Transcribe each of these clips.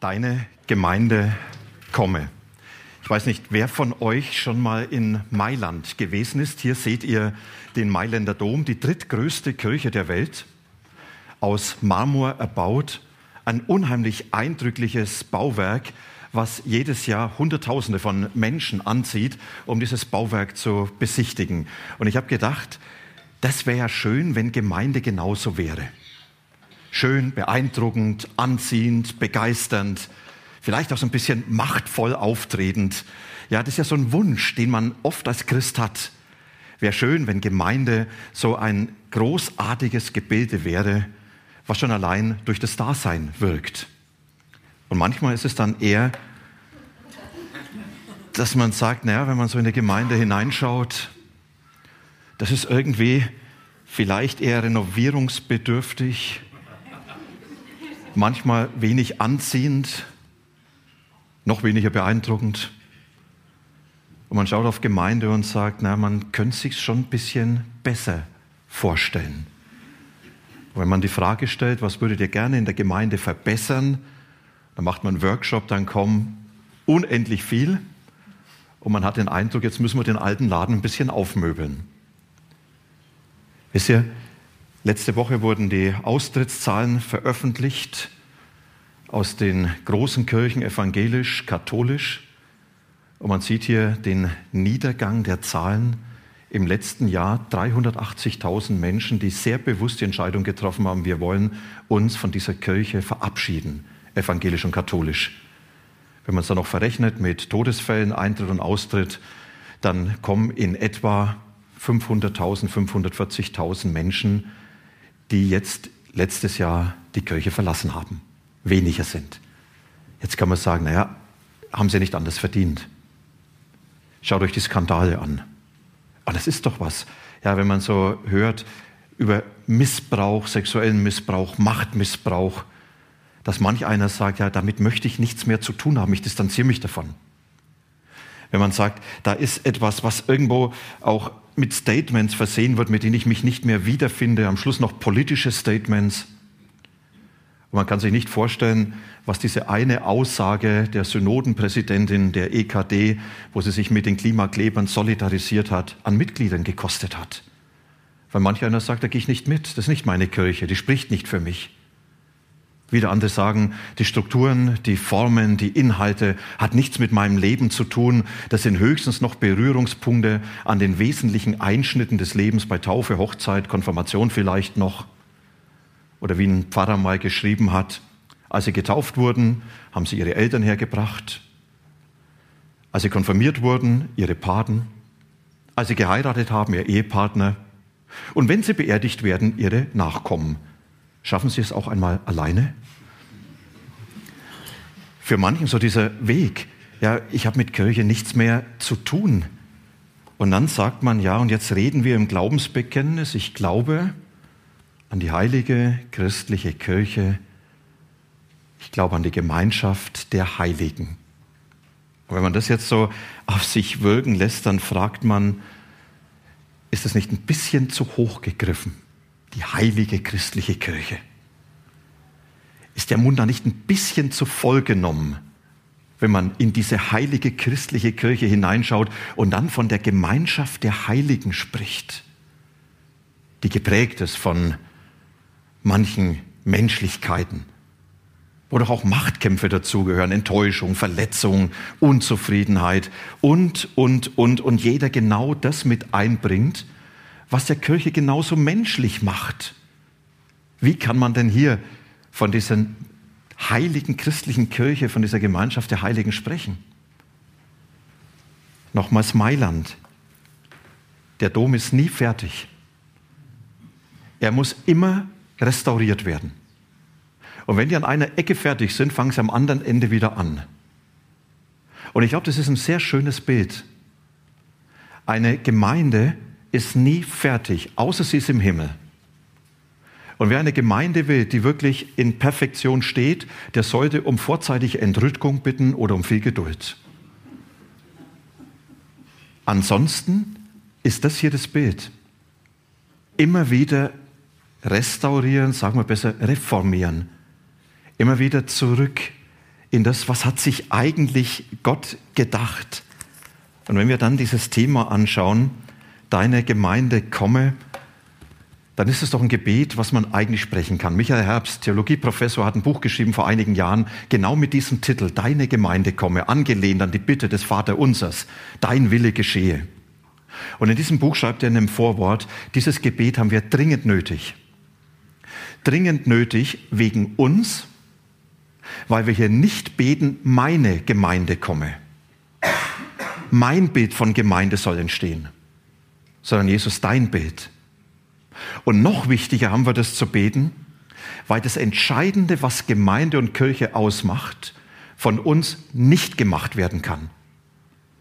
deine Gemeinde komme. Ich weiß nicht, wer von euch schon mal in Mailand gewesen ist. Hier seht ihr den Mailänder Dom, die drittgrößte Kirche der Welt, aus Marmor erbaut. Ein unheimlich eindrückliches Bauwerk, was jedes Jahr Hunderttausende von Menschen anzieht, um dieses Bauwerk zu besichtigen. Und ich habe gedacht, das wäre ja schön, wenn Gemeinde genauso wäre schön, beeindruckend, anziehend, begeisternd, vielleicht auch so ein bisschen machtvoll auftretend. Ja, das ist ja so ein Wunsch, den man oft als Christ hat. Wäre schön, wenn Gemeinde so ein großartiges Gebilde wäre, was schon allein durch das Dasein wirkt. Und manchmal ist es dann eher, dass man sagt, naja, wenn man so in die Gemeinde hineinschaut, das ist irgendwie vielleicht eher renovierungsbedürftig, manchmal wenig anziehend, noch weniger beeindruckend. Und man schaut auf Gemeinde und sagt, na, man könnte sich schon ein bisschen besser vorstellen. Wenn man die Frage stellt, was würdet ihr gerne in der Gemeinde verbessern, dann macht man einen Workshop, dann kommen unendlich viel und man hat den Eindruck, jetzt müssen wir den alten Laden ein bisschen aufmöbeln. Wisst ihr, Letzte Woche wurden die Austrittszahlen veröffentlicht aus den großen Kirchen evangelisch, katholisch. Und man sieht hier den Niedergang der Zahlen. Im letzten Jahr 380.000 Menschen, die sehr bewusst die Entscheidung getroffen haben, wir wollen uns von dieser Kirche verabschieden, evangelisch und katholisch. Wenn man es dann noch verrechnet mit Todesfällen, Eintritt und Austritt, dann kommen in etwa 500.000, 540.000 Menschen die jetzt letztes Jahr die Kirche verlassen haben. Weniger sind. Jetzt kann man sagen, naja, haben sie nicht anders verdient. Schaut euch die Skandale an. Aber das ist doch was. Ja, wenn man so hört über Missbrauch, sexuellen Missbrauch, Machtmissbrauch, dass manch einer sagt, ja, damit möchte ich nichts mehr zu tun haben, ich distanziere mich davon. Wenn man sagt, da ist etwas, was irgendwo auch mit Statements versehen wird, mit denen ich mich nicht mehr wiederfinde, am Schluss noch politische Statements. Und man kann sich nicht vorstellen, was diese eine Aussage der Synodenpräsidentin der EKD, wo sie sich mit den Klimaklebern solidarisiert hat, an Mitgliedern gekostet hat. Weil manch einer sagt, da gehe ich nicht mit, das ist nicht meine Kirche, die spricht nicht für mich. Wieder andere sagen, die Strukturen, die Formen, die Inhalte hat nichts mit meinem Leben zu tun. Das sind höchstens noch Berührungspunkte an den wesentlichen Einschnitten des Lebens bei Taufe, Hochzeit, Konfirmation vielleicht noch. Oder wie ein Pfarrer mal geschrieben hat, als sie getauft wurden, haben sie ihre Eltern hergebracht. Als sie konfirmiert wurden, ihre Paten. Als sie geheiratet haben, ihr Ehepartner. Und wenn sie beerdigt werden, ihre Nachkommen. Schaffen Sie es auch einmal alleine? Für manchen so dieser Weg, ja, ich habe mit Kirche nichts mehr zu tun. Und dann sagt man, ja, und jetzt reden wir im Glaubensbekenntnis, ich glaube an die heilige christliche Kirche, ich glaube an die Gemeinschaft der Heiligen. Und wenn man das jetzt so auf sich wirken lässt, dann fragt man, ist das nicht ein bisschen zu hoch gegriffen? Die heilige christliche Kirche. Ist der Mund da nicht ein bisschen zu voll genommen, wenn man in diese heilige christliche Kirche hineinschaut und dann von der Gemeinschaft der Heiligen spricht, die geprägt ist von manchen Menschlichkeiten, wo doch auch Machtkämpfe dazugehören, Enttäuschung, Verletzung, Unzufriedenheit und, und, und, und jeder genau das mit einbringt, was der Kirche genauso menschlich macht. Wie kann man denn hier von dieser heiligen christlichen Kirche, von dieser Gemeinschaft der Heiligen sprechen? Nochmals Mailand. Der Dom ist nie fertig. Er muss immer restauriert werden. Und wenn die an einer Ecke fertig sind, fangen sie am anderen Ende wieder an. Und ich glaube, das ist ein sehr schönes Bild. Eine Gemeinde ist nie fertig, außer sie ist im Himmel. Und wer eine Gemeinde will, die wirklich in Perfektion steht, der sollte um vorzeitige Entrückung bitten oder um viel Geduld. Ansonsten ist das hier das Bild. Immer wieder restaurieren, sagen wir besser reformieren. Immer wieder zurück in das, was hat sich eigentlich Gott gedacht. Und wenn wir dann dieses Thema anschauen, deine Gemeinde komme, dann ist es doch ein Gebet, was man eigentlich sprechen kann. Michael Herbst, Theologieprofessor, hat ein Buch geschrieben vor einigen Jahren, genau mit diesem Titel, Deine Gemeinde komme, angelehnt an die Bitte des Vaterunsers, dein Wille geschehe. Und in diesem Buch schreibt er in einem Vorwort, dieses Gebet haben wir dringend nötig. Dringend nötig wegen uns, weil wir hier nicht beten, meine Gemeinde komme. Mein Bild von Gemeinde soll entstehen, sondern Jesus dein Bild. Und noch wichtiger haben wir das zu beten, weil das Entscheidende, was Gemeinde und Kirche ausmacht, von uns nicht gemacht werden kann.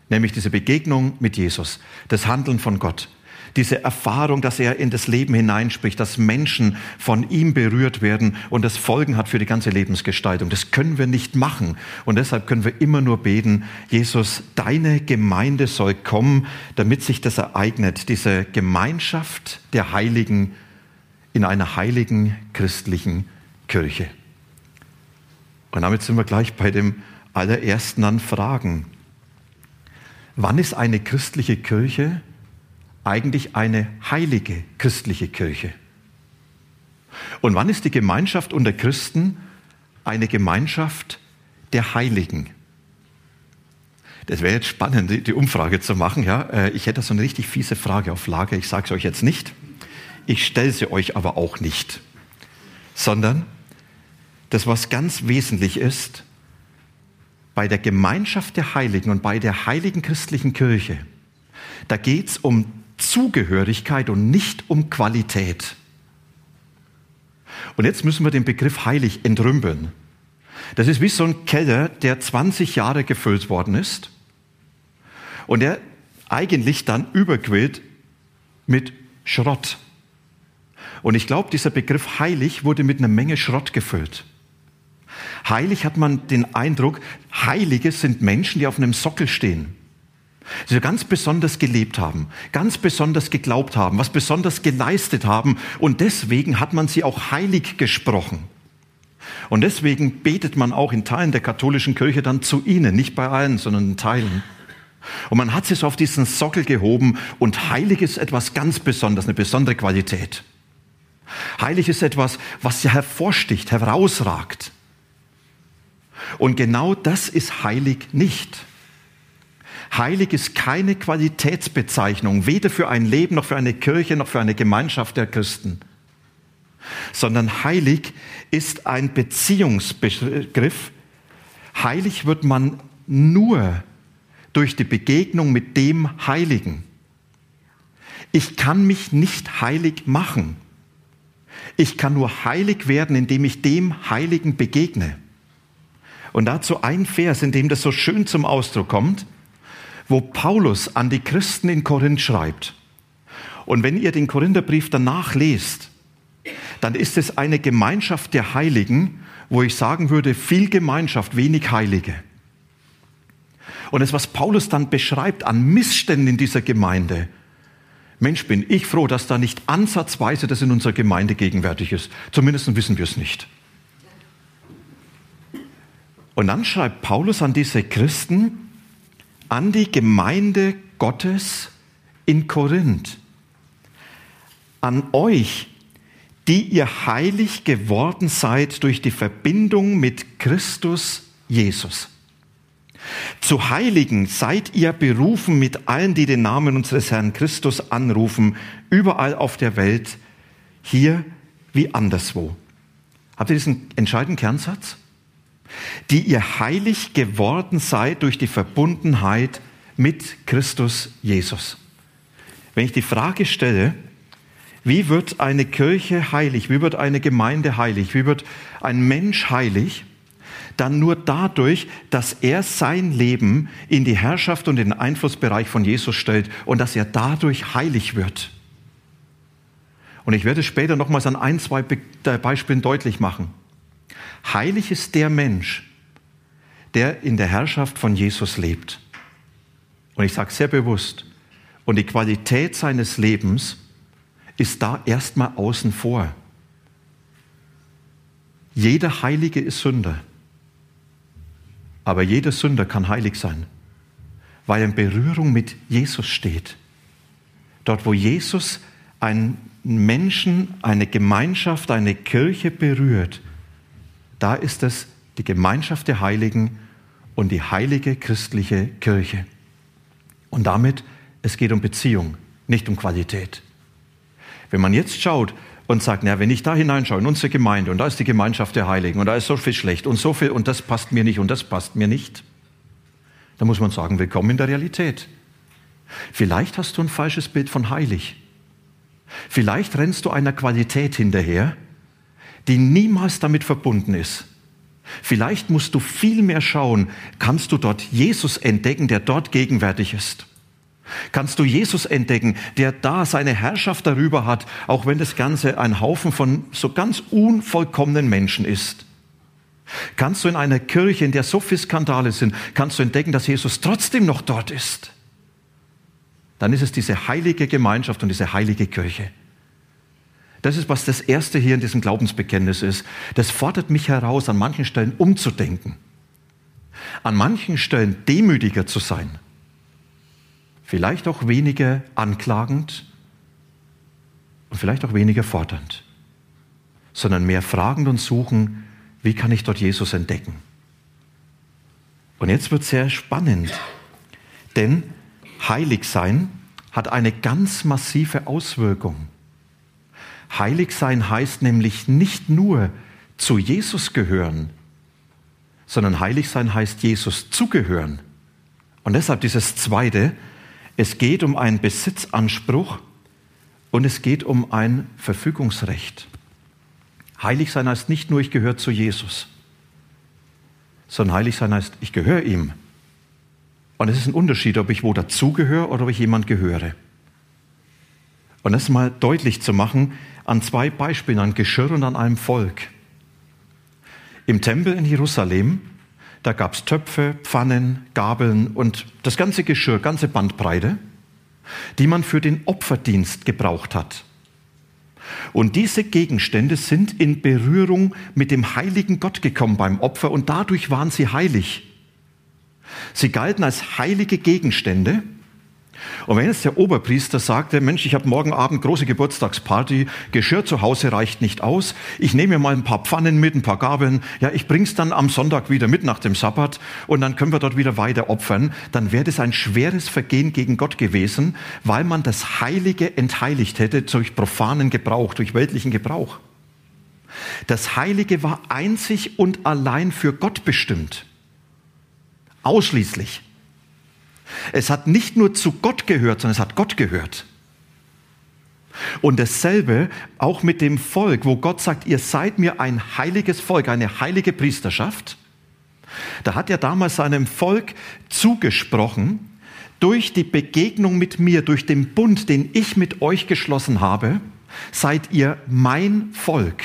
Nämlich diese Begegnung mit Jesus, das Handeln von Gott diese Erfahrung, dass er in das Leben hineinspricht, dass Menschen von ihm berührt werden und das Folgen hat für die ganze Lebensgestaltung. Das können wir nicht machen. Und deshalb können wir immer nur beten, Jesus, deine Gemeinde soll kommen, damit sich das ereignet, diese Gemeinschaft der Heiligen in einer heiligen christlichen Kirche. Und damit sind wir gleich bei dem allerersten an Fragen. Wann ist eine christliche Kirche eigentlich eine heilige christliche Kirche? Und wann ist die Gemeinschaft unter Christen eine Gemeinschaft der Heiligen? Das wäre jetzt spannend, die Umfrage zu machen. Ja? Äh, ich hätte so eine richtig fiese Frage auf Lager. Ich sage es euch jetzt nicht. Ich stelle sie euch aber auch nicht. Sondern das, was ganz wesentlich ist, bei der Gemeinschaft der Heiligen und bei der heiligen christlichen Kirche, da geht es um Zugehörigkeit und nicht um Qualität. Und jetzt müssen wir den Begriff heilig entrümpeln. Das ist wie so ein Keller, der 20 Jahre gefüllt worden ist und der eigentlich dann überquillt mit Schrott. Und ich glaube, dieser Begriff heilig wurde mit einer Menge Schrott gefüllt. Heilig hat man den Eindruck, Heilige sind Menschen, die auf einem Sockel stehen die ganz besonders gelebt haben, ganz besonders geglaubt haben, was besonders geleistet haben und deswegen hat man sie auch heilig gesprochen. Und deswegen betet man auch in Teilen der katholischen Kirche dann zu ihnen, nicht bei allen, sondern in Teilen. Und man hat sie so auf diesen Sockel gehoben und heilig ist etwas ganz Besonderes, eine besondere Qualität. Heilig ist etwas, was ja hervorsticht, herausragt. Und genau das ist heilig nicht. Heilig ist keine Qualitätsbezeichnung, weder für ein Leben noch für eine Kirche noch für eine Gemeinschaft der Christen, sondern heilig ist ein Beziehungsbegriff. Heilig wird man nur durch die Begegnung mit dem Heiligen. Ich kann mich nicht heilig machen. Ich kann nur heilig werden, indem ich dem Heiligen begegne. Und dazu ein Vers, in dem das so schön zum Ausdruck kommt wo Paulus an die Christen in Korinth schreibt. Und wenn ihr den Korintherbrief danach lest, dann ist es eine Gemeinschaft der Heiligen, wo ich sagen würde, viel Gemeinschaft, wenig Heilige. Und das, was Paulus dann beschreibt an Missständen in dieser Gemeinde, Mensch, bin ich froh, dass da nicht ansatzweise das in unserer Gemeinde gegenwärtig ist. Zumindest wissen wir es nicht. Und dann schreibt Paulus an diese Christen, an die Gemeinde Gottes in Korinth. An euch, die ihr heilig geworden seid durch die Verbindung mit Christus Jesus. Zu Heiligen seid ihr berufen mit allen, die den Namen unseres Herrn Christus anrufen, überall auf der Welt, hier wie anderswo. Habt ihr diesen entscheidenden Kernsatz? Die ihr heilig geworden seid durch die Verbundenheit mit Christus Jesus. Wenn ich die Frage stelle, Wie wird eine Kirche heilig? Wie wird eine Gemeinde heilig? Wie wird ein Mensch heilig? Dann nur dadurch, dass er sein Leben in die Herrschaft und den Einflussbereich von Jesus stellt und dass er dadurch heilig wird. Und ich werde später nochmals an ein, zwei Beispielen deutlich machen. Heilig ist der Mensch, der in der Herrschaft von Jesus lebt. Und ich sage sehr bewusst, und die Qualität seines Lebens ist da erstmal außen vor. Jeder Heilige ist Sünder. Aber jeder Sünder kann heilig sein, weil er in Berührung mit Jesus steht. Dort, wo Jesus einen Menschen, eine Gemeinschaft, eine Kirche berührt, da ist es die Gemeinschaft der Heiligen und die heilige christliche Kirche. Und damit, es geht um Beziehung, nicht um Qualität. Wenn man jetzt schaut und sagt, na, wenn ich da hineinschaue in unsere Gemeinde und da ist die Gemeinschaft der Heiligen und da ist so viel schlecht und so viel und das passt mir nicht und das passt mir nicht, dann muss man sagen, willkommen in der Realität. Vielleicht hast du ein falsches Bild von heilig. Vielleicht rennst du einer Qualität hinterher, die niemals damit verbunden ist. Vielleicht musst du viel mehr schauen, kannst du dort Jesus entdecken, der dort gegenwärtig ist. Kannst du Jesus entdecken, der da seine Herrschaft darüber hat, auch wenn das Ganze ein Haufen von so ganz unvollkommenen Menschen ist. Kannst du in einer Kirche, in der so viele Skandale sind, kannst du entdecken, dass Jesus trotzdem noch dort ist. Dann ist es diese heilige Gemeinschaft und diese heilige Kirche. Das ist, was das Erste hier in diesem Glaubensbekenntnis ist. Das fordert mich heraus, an manchen Stellen umzudenken. An manchen Stellen demütiger zu sein. Vielleicht auch weniger anklagend und vielleicht auch weniger fordernd, sondern mehr fragend und suchen, wie kann ich dort Jesus entdecken. Und jetzt wird es sehr spannend, denn heilig sein hat eine ganz massive Auswirkung. Heilig sein heißt nämlich nicht nur zu Jesus gehören, sondern heilig sein heißt Jesus zugehören. Und deshalb dieses Zweite, es geht um einen Besitzanspruch und es geht um ein Verfügungsrecht. Heilig sein heißt nicht nur, ich gehöre zu Jesus, sondern heilig sein heißt, ich gehöre ihm. Und es ist ein Unterschied, ob ich wo dazugehöre oder ob ich jemand gehöre. Und das mal deutlich zu machen an zwei Beispielen, an Geschirr und an einem Volk. Im Tempel in Jerusalem, da gab es Töpfe, Pfannen, Gabeln und das ganze Geschirr, ganze Bandbreite, die man für den Opferdienst gebraucht hat. Und diese Gegenstände sind in Berührung mit dem heiligen Gott gekommen beim Opfer und dadurch waren sie heilig. Sie galten als heilige Gegenstände und wenn jetzt der Oberpriester sagte, Mensch, ich habe morgen Abend große Geburtstagsparty, Geschirr zu Hause reicht nicht aus, ich nehme mir mal ein paar Pfannen mit, ein paar Gabeln, ja, ich bring's dann am Sonntag wieder mit nach dem Sabbat und dann können wir dort wieder weiter opfern, dann wäre das ein schweres Vergehen gegen Gott gewesen, weil man das Heilige entheiligt hätte durch profanen Gebrauch, durch weltlichen Gebrauch. Das Heilige war einzig und allein für Gott bestimmt. Ausschließlich. Es hat nicht nur zu Gott gehört, sondern es hat Gott gehört. Und dasselbe auch mit dem Volk, wo Gott sagt, ihr seid mir ein heiliges Volk, eine heilige Priesterschaft. Da hat er damals seinem Volk zugesprochen, durch die Begegnung mit mir, durch den Bund, den ich mit euch geschlossen habe, seid ihr mein Volk.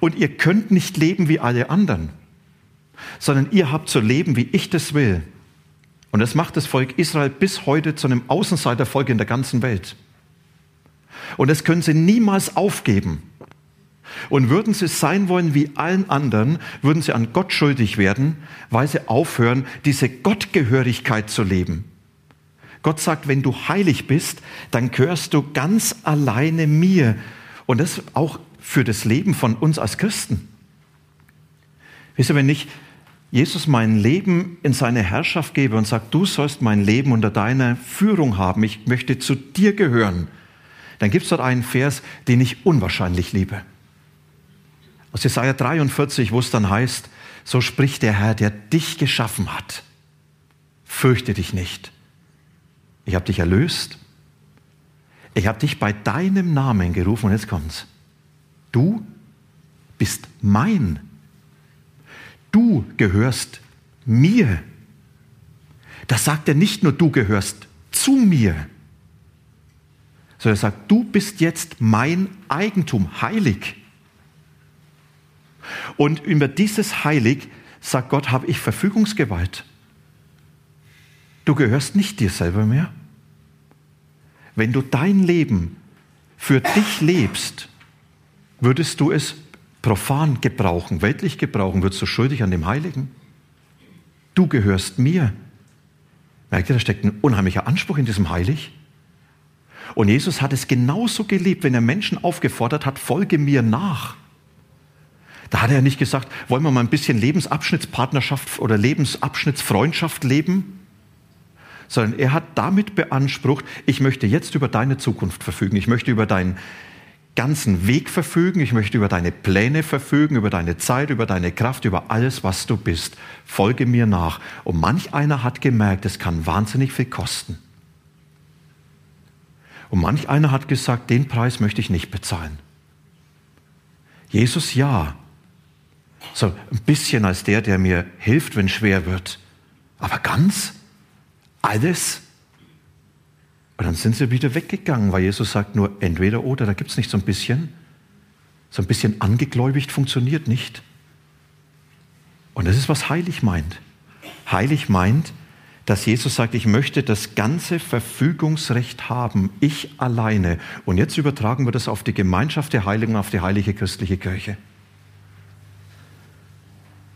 Und ihr könnt nicht leben wie alle anderen, sondern ihr habt zu leben, wie ich das will. Und das macht das Volk Israel bis heute zu einem Außenseitervolk in der ganzen Welt. Und das können sie niemals aufgeben. Und würden sie sein wollen wie allen anderen, würden sie an Gott schuldig werden, weil sie aufhören, diese Gottgehörigkeit zu leben. Gott sagt, wenn du heilig bist, dann gehörst du ganz alleine mir. Und das auch für das Leben von uns als Christen. Wisst ihr, wenn ich Jesus mein Leben in seine Herrschaft gebe und sagt, du sollst mein Leben unter deiner Führung haben, ich möchte zu dir gehören, dann gibt es dort einen Vers, den ich unwahrscheinlich liebe. Aus Jesaja 43, wo es dann heißt, so spricht der Herr, der dich geschaffen hat. Fürchte dich nicht. Ich habe dich erlöst. Ich habe dich bei deinem Namen gerufen und jetzt kommt's. Du bist mein. Du gehörst mir. Das sagt er nicht nur, du gehörst zu mir, sondern er sagt, du bist jetzt mein Eigentum, heilig. Und über dieses Heilig, sagt Gott, habe ich Verfügungsgewalt. Du gehörst nicht dir selber mehr. Wenn du dein Leben für dich lebst, würdest du es profan gebrauchen, weltlich gebrauchen, würdest du schuldig an dem Heiligen. Du gehörst mir. Merkt ihr, da steckt ein unheimlicher Anspruch in diesem Heilig. Und Jesus hat es genauso geliebt, wenn er Menschen aufgefordert hat, folge mir nach. Da hat er nicht gesagt, wollen wir mal ein bisschen Lebensabschnittspartnerschaft oder Lebensabschnittsfreundschaft leben, sondern er hat damit beansprucht, ich möchte jetzt über deine Zukunft verfügen, ich möchte über deinen ganzen Weg verfügen, ich möchte über deine Pläne verfügen, über deine Zeit, über deine Kraft, über alles, was du bist. Folge mir nach. Und manch einer hat gemerkt, es kann wahnsinnig viel kosten. Und manch einer hat gesagt, den Preis möchte ich nicht bezahlen. Jesus ja, so ein bisschen als der, der mir hilft, wenn schwer wird. Aber ganz? Alles? Und dann sind sie wieder weggegangen, weil Jesus sagt nur entweder oder, da gibt es nicht so ein bisschen. So ein bisschen angegläubigt funktioniert nicht. Und das ist, was heilig meint. Heilig meint, dass Jesus sagt, ich möchte das ganze Verfügungsrecht haben, ich alleine. Und jetzt übertragen wir das auf die Gemeinschaft der Heiligen, auf die heilige christliche Kirche.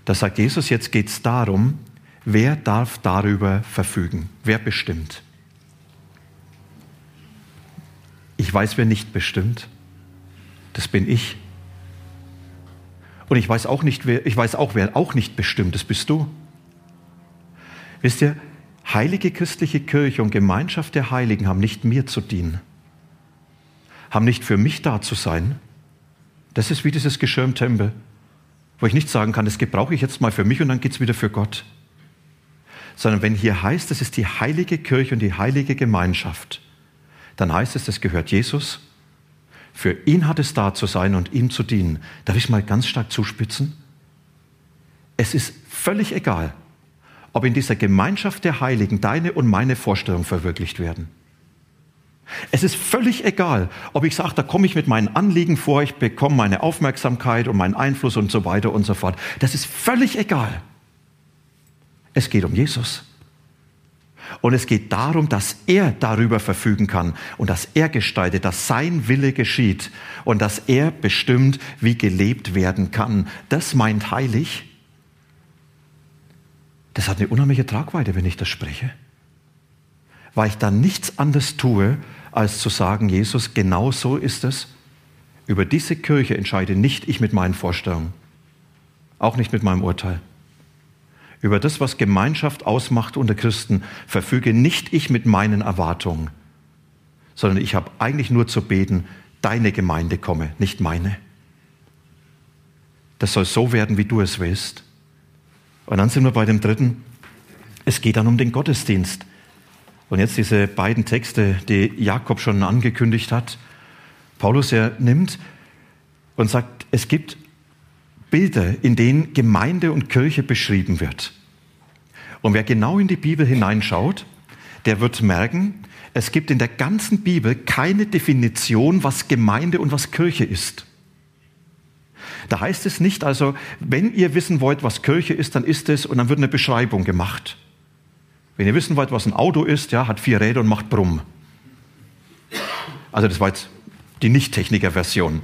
Da sagt Jesus, jetzt geht es darum, wer darf darüber verfügen? Wer bestimmt? Ich weiß, wer nicht bestimmt. Das bin ich. Und ich weiß auch nicht, wer, ich weiß auch, wer auch nicht bestimmt. Das bist du. Wisst ihr, heilige christliche Kirche und Gemeinschaft der Heiligen haben nicht mir zu dienen, haben nicht für mich da zu sein. Das ist wie dieses Geschirr im Tempel wo ich nicht sagen kann, das gebrauche ich jetzt mal für mich und dann geht es wieder für Gott. Sondern wenn hier heißt, das ist die heilige Kirche und die heilige Gemeinschaft, dann heißt es, das gehört Jesus. Für ihn hat es da zu sein und ihm zu dienen. Darf ich mal ganz stark zuspitzen? Es ist völlig egal, ob in dieser Gemeinschaft der Heiligen deine und meine Vorstellungen verwirklicht werden. Es ist völlig egal, ob ich sage, da komme ich mit meinen Anliegen vor, ich bekomme meine Aufmerksamkeit und meinen Einfluss und so weiter und so fort. Das ist völlig egal. Es geht um Jesus. Und es geht darum, dass er darüber verfügen kann und dass er gestaltet, dass sein Wille geschieht und dass er bestimmt, wie gelebt werden kann. Das meint heilig. Das hat eine unheimliche Tragweite, wenn ich das spreche. Weil ich dann nichts anderes tue, als zu sagen, Jesus, genau so ist es. Über diese Kirche entscheide nicht ich mit meinen Vorstellungen, auch nicht mit meinem Urteil. Über das, was Gemeinschaft ausmacht unter Christen, verfüge nicht ich mit meinen Erwartungen, sondern ich habe eigentlich nur zu beten, deine Gemeinde komme, nicht meine. Das soll so werden, wie du es willst. Und dann sind wir bei dem dritten. Es geht dann um den Gottesdienst. Und jetzt diese beiden Texte, die Jakob schon angekündigt hat. Paulus, er nimmt und sagt, es gibt Bilder, in denen Gemeinde und Kirche beschrieben wird. Und wer genau in die Bibel hineinschaut, der wird merken, es gibt in der ganzen Bibel keine Definition, was Gemeinde und was Kirche ist. Da heißt es nicht also, wenn ihr wissen wollt, was Kirche ist, dann ist es und dann wird eine Beschreibung gemacht. Wenn ihr wissen wollt, was ein Auto ist, ja, hat vier Räder und macht Brumm. Also das war jetzt die Nicht-Techniker-Version.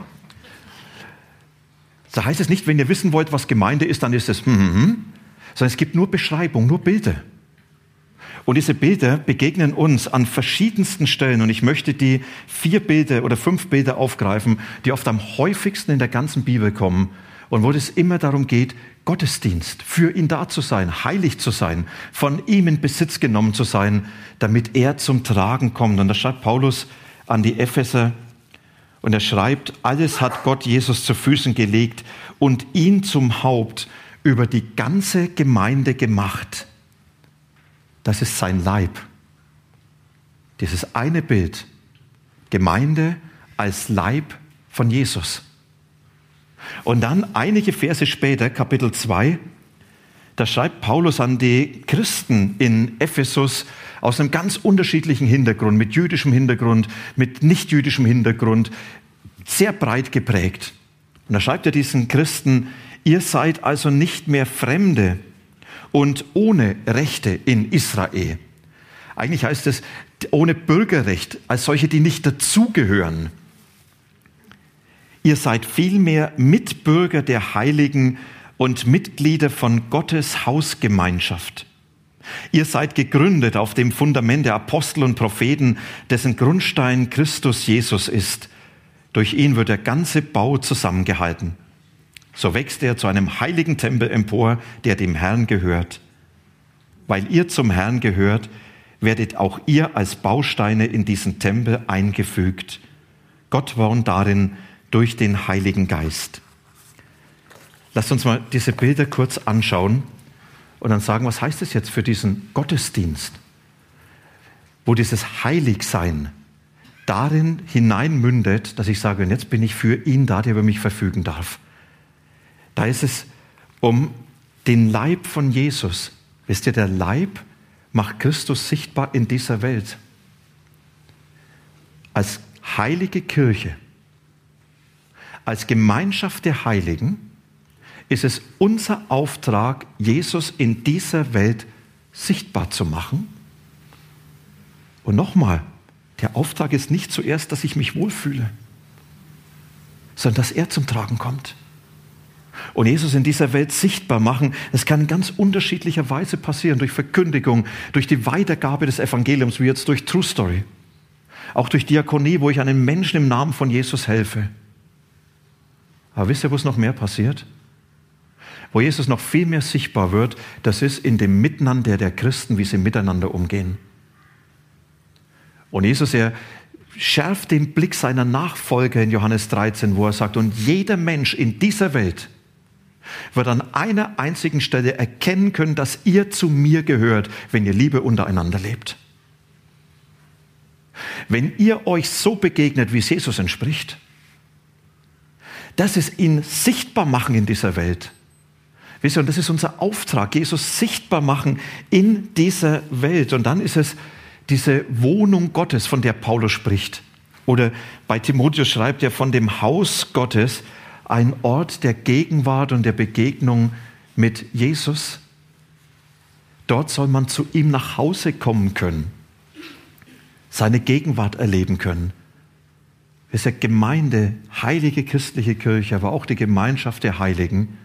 Da heißt es nicht, wenn ihr wissen wollt, was Gemeinde ist, dann ist es, hm, hm, hm, sondern es gibt nur Beschreibung, nur Bilder. Und diese Bilder begegnen uns an verschiedensten Stellen. Und ich möchte die vier Bilder oder fünf Bilder aufgreifen, die oft am häufigsten in der ganzen Bibel kommen und wo es immer darum geht, Gottesdienst, für ihn da zu sein, heilig zu sein, von ihm in Besitz genommen zu sein, damit er zum Tragen kommt. Und da schreibt Paulus an die Epheser und er schreibt, alles hat Gott Jesus zu Füßen gelegt und ihn zum Haupt über die ganze Gemeinde gemacht. Das ist sein Leib. Dieses eine Bild Gemeinde als Leib von Jesus. Und dann einige Verse später, Kapitel 2, da schreibt Paulus an die Christen in Ephesus aus einem ganz unterschiedlichen Hintergrund, mit jüdischem Hintergrund, mit nicht jüdischem Hintergrund, sehr breit geprägt. Und da schreibt er diesen Christen, ihr seid also nicht mehr Fremde und ohne Rechte in Israel. Eigentlich heißt es ohne Bürgerrecht, als solche, die nicht dazugehören. Ihr seid vielmehr Mitbürger der Heiligen und Mitglieder von Gottes Hausgemeinschaft. Ihr seid gegründet auf dem Fundament der Apostel und Propheten, dessen Grundstein Christus Jesus ist. Durch ihn wird der ganze Bau zusammengehalten. So wächst er zu einem heiligen Tempel empor, der dem Herrn gehört. Weil ihr zum Herrn gehört, werdet auch ihr als Bausteine in diesen Tempel eingefügt. Gott wohnt darin durch den Heiligen Geist. Lasst uns mal diese Bilder kurz anschauen und dann sagen, was heißt es jetzt für diesen Gottesdienst, wo dieses Heiligsein darin hineinmündet, dass ich sage, und jetzt bin ich für ihn da, der über mich verfügen darf. Da ist es um den Leib von Jesus. Wisst ihr, der Leib macht Christus sichtbar in dieser Welt. Als heilige Kirche, als Gemeinschaft der Heiligen ist es unser Auftrag, Jesus in dieser Welt sichtbar zu machen. Und nochmal, der Auftrag ist nicht zuerst, dass ich mich wohlfühle, sondern dass er zum Tragen kommt. Und Jesus in dieser Welt sichtbar machen, das kann in ganz unterschiedlicher Weise passieren, durch Verkündigung, durch die Weitergabe des Evangeliums, wie jetzt durch True Story, auch durch Diakonie, wo ich einem Menschen im Namen von Jesus helfe. Aber wisst ihr, wo es noch mehr passiert? Wo Jesus noch viel mehr sichtbar wird, das ist in dem Miteinander der Christen, wie sie miteinander umgehen. Und Jesus, er schärft den Blick seiner Nachfolger in Johannes 13, wo er sagt, und jeder Mensch in dieser Welt wird an einer einzigen Stelle erkennen können, dass ihr zu mir gehört, wenn ihr Liebe untereinander lebt. Wenn ihr euch so begegnet, wie es Jesus entspricht, das ist ihn sichtbar machen in dieser Welt. Wisst ihr, und das ist unser Auftrag, Jesus sichtbar machen in dieser Welt. Und dann ist es diese Wohnung Gottes, von der Paulus spricht. Oder bei Timotheus schreibt er von dem Haus Gottes, ein Ort der Gegenwart und der Begegnung mit Jesus. Dort soll man zu ihm nach Hause kommen können, seine Gegenwart erleben können. Es ist ja Gemeinde, heilige christliche Kirche, aber auch die Gemeinschaft der Heiligen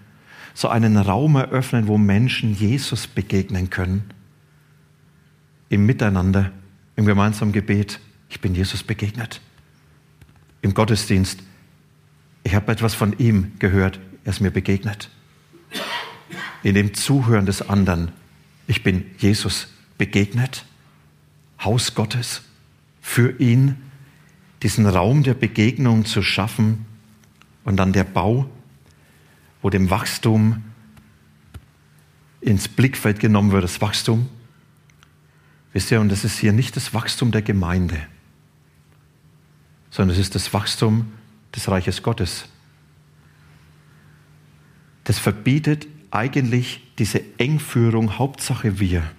so einen Raum eröffnen, wo Menschen Jesus begegnen können. Im Miteinander, im gemeinsamen Gebet. Ich bin Jesus begegnet. Im Gottesdienst. Ich habe etwas von ihm gehört. Er ist mir begegnet. In dem Zuhören des anderen. Ich bin Jesus begegnet. Haus Gottes. Für ihn diesen Raum der Begegnung zu schaffen und dann der Bau wo dem Wachstum ins Blickfeld genommen wird, das Wachstum. Wisst ihr, und das ist hier nicht das Wachstum der Gemeinde, sondern es ist das Wachstum des Reiches Gottes. Das verbietet eigentlich diese Engführung, Hauptsache wir.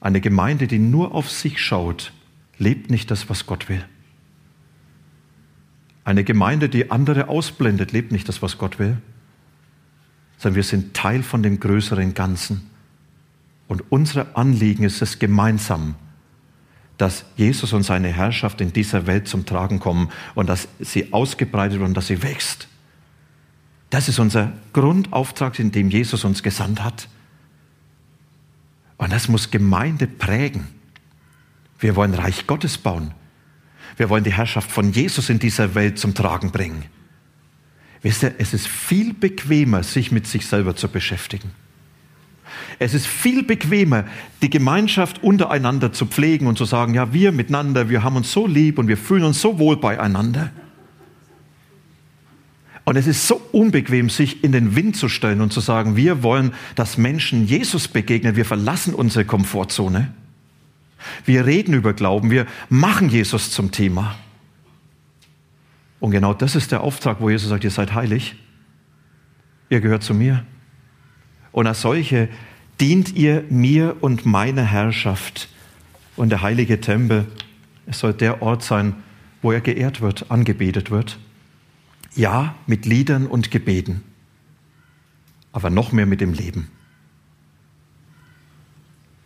Eine Gemeinde, die nur auf sich schaut, lebt nicht das, was Gott will. Eine Gemeinde, die andere ausblendet, lebt nicht das, was Gott will, sondern wir sind Teil von dem größeren Ganzen. Und unser Anliegen ist es gemeinsam, dass Jesus und seine Herrschaft in dieser Welt zum Tragen kommen und dass sie ausgebreitet und dass sie wächst. Das ist unser Grundauftrag, in dem Jesus uns gesandt hat. Und das muss Gemeinde prägen. Wir wollen Reich Gottes bauen. Wir wollen die Herrschaft von Jesus in dieser Welt zum Tragen bringen. Wisst ihr, es ist viel bequemer, sich mit sich selber zu beschäftigen. Es ist viel bequemer, die Gemeinschaft untereinander zu pflegen und zu sagen, ja, wir miteinander, wir haben uns so lieb und wir fühlen uns so wohl beieinander. Und es ist so unbequem, sich in den Wind zu stellen und zu sagen, wir wollen, dass Menschen Jesus begegnen, wir verlassen unsere Komfortzone. Wir reden über Glauben, wir machen Jesus zum Thema. Und genau das ist der Auftrag, wo Jesus sagt, ihr seid heilig, ihr gehört zu mir. Und als solche dient ihr mir und meiner Herrschaft. Und der heilige Tempel, es soll der Ort sein, wo er geehrt wird, angebetet wird. Ja, mit Liedern und Gebeten, aber noch mehr mit dem Leben.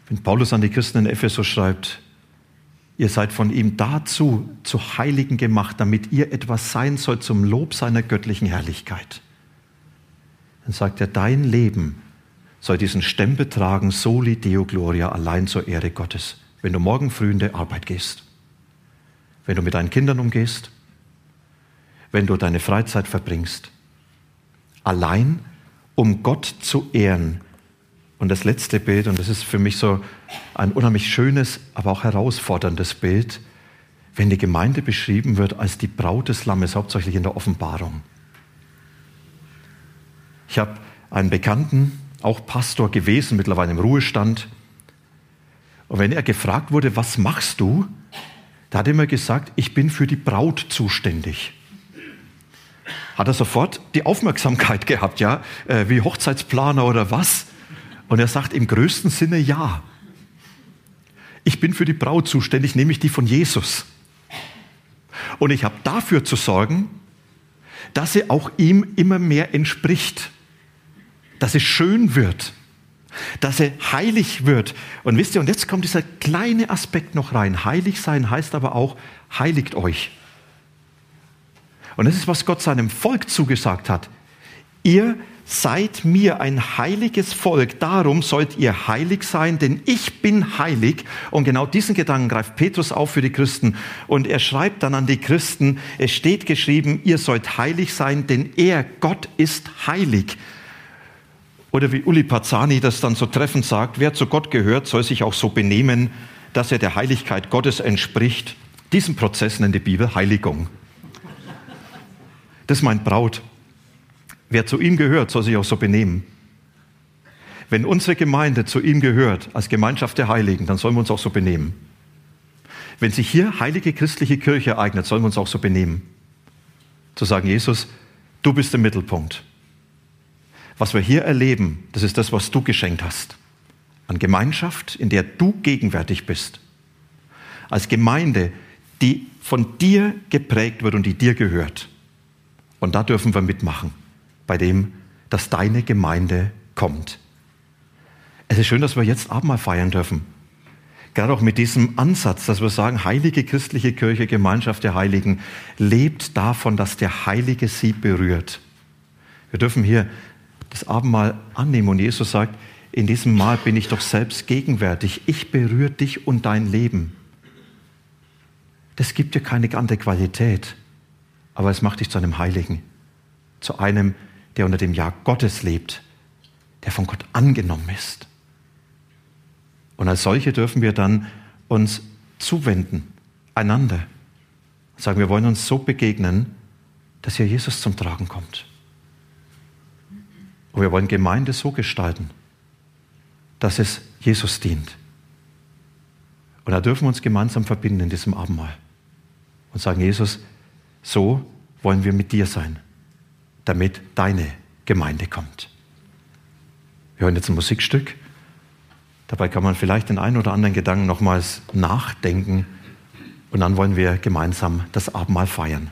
Wenn Paulus an die Christen in Ephesus schreibt, ihr seid von ihm dazu zu Heiligen gemacht, damit ihr etwas sein sollt zum Lob seiner göttlichen Herrlichkeit. Dann sagt er, dein Leben soll diesen Stempel tragen, soli Deo Gloria, allein zur Ehre Gottes, wenn du morgen früh in die Arbeit gehst, wenn du mit deinen Kindern umgehst, wenn du deine Freizeit verbringst. Allein, um Gott zu ehren, und das letzte Bild, und das ist für mich so ein unheimlich schönes, aber auch herausforderndes Bild, wenn die Gemeinde beschrieben wird als die Braut des Lammes, hauptsächlich in der Offenbarung. Ich habe einen Bekannten, auch Pastor gewesen, mittlerweile im Ruhestand. Und wenn er gefragt wurde, was machst du, da hat er immer gesagt, ich bin für die Braut zuständig. Hat er sofort die Aufmerksamkeit gehabt, ja, äh, wie Hochzeitsplaner oder was? Und er sagt im größten Sinne ja. Ich bin für die Braut zuständig, nämlich die von Jesus. Und ich habe dafür zu sorgen, dass sie auch ihm immer mehr entspricht, dass sie schön wird, dass sie heilig wird. Und wisst ihr, und jetzt kommt dieser kleine Aspekt noch rein. Heilig sein heißt aber auch, heiligt euch. Und das ist, was Gott seinem Volk zugesagt hat. Ihr seid mir ein heiliges Volk, darum sollt ihr heilig sein, denn ich bin heilig. Und genau diesen Gedanken greift Petrus auf für die Christen. Und er schreibt dann an die Christen, es steht geschrieben, ihr sollt heilig sein, denn er, Gott, ist heilig. Oder wie Uli Pazzani das dann so treffend sagt, wer zu Gott gehört, soll sich auch so benehmen, dass er der Heiligkeit Gottes entspricht. Diesen Prozess nennt die Bibel Heiligung. Das ist mein Braut. Wer zu ihm gehört, soll sich auch so benehmen. Wenn unsere Gemeinde zu ihm gehört, als Gemeinschaft der Heiligen, dann sollen wir uns auch so benehmen. Wenn sich hier heilige christliche Kirche eignet, sollen wir uns auch so benehmen. Zu sagen, Jesus, du bist der Mittelpunkt. Was wir hier erleben, das ist das, was du geschenkt hast. An Gemeinschaft, in der du gegenwärtig bist. Als Gemeinde, die von dir geprägt wird und die dir gehört. Und da dürfen wir mitmachen bei dem, dass deine Gemeinde kommt. Es ist schön, dass wir jetzt Abendmahl feiern dürfen. Gerade auch mit diesem Ansatz, dass wir sagen, heilige christliche Kirche, Gemeinschaft der Heiligen, lebt davon, dass der Heilige sie berührt. Wir dürfen hier das Abendmahl annehmen und Jesus sagt, in diesem Mahl bin ich doch selbst gegenwärtig. Ich berühre dich und dein Leben. Das gibt dir keine ganze Qualität, aber es macht dich zu einem Heiligen, zu einem, der unter dem Ja Gottes lebt, der von Gott angenommen ist. Und als solche dürfen wir dann uns zuwenden, einander. Sagen, wir wollen uns so begegnen, dass hier Jesus zum Tragen kommt. Und wir wollen Gemeinde so gestalten, dass es Jesus dient. Und da dürfen wir uns gemeinsam verbinden in diesem Abendmahl und sagen, Jesus, so wollen wir mit dir sein damit deine Gemeinde kommt. Wir hören jetzt ein Musikstück. Dabei kann man vielleicht den einen oder anderen Gedanken nochmals nachdenken und dann wollen wir gemeinsam das Abendmahl feiern.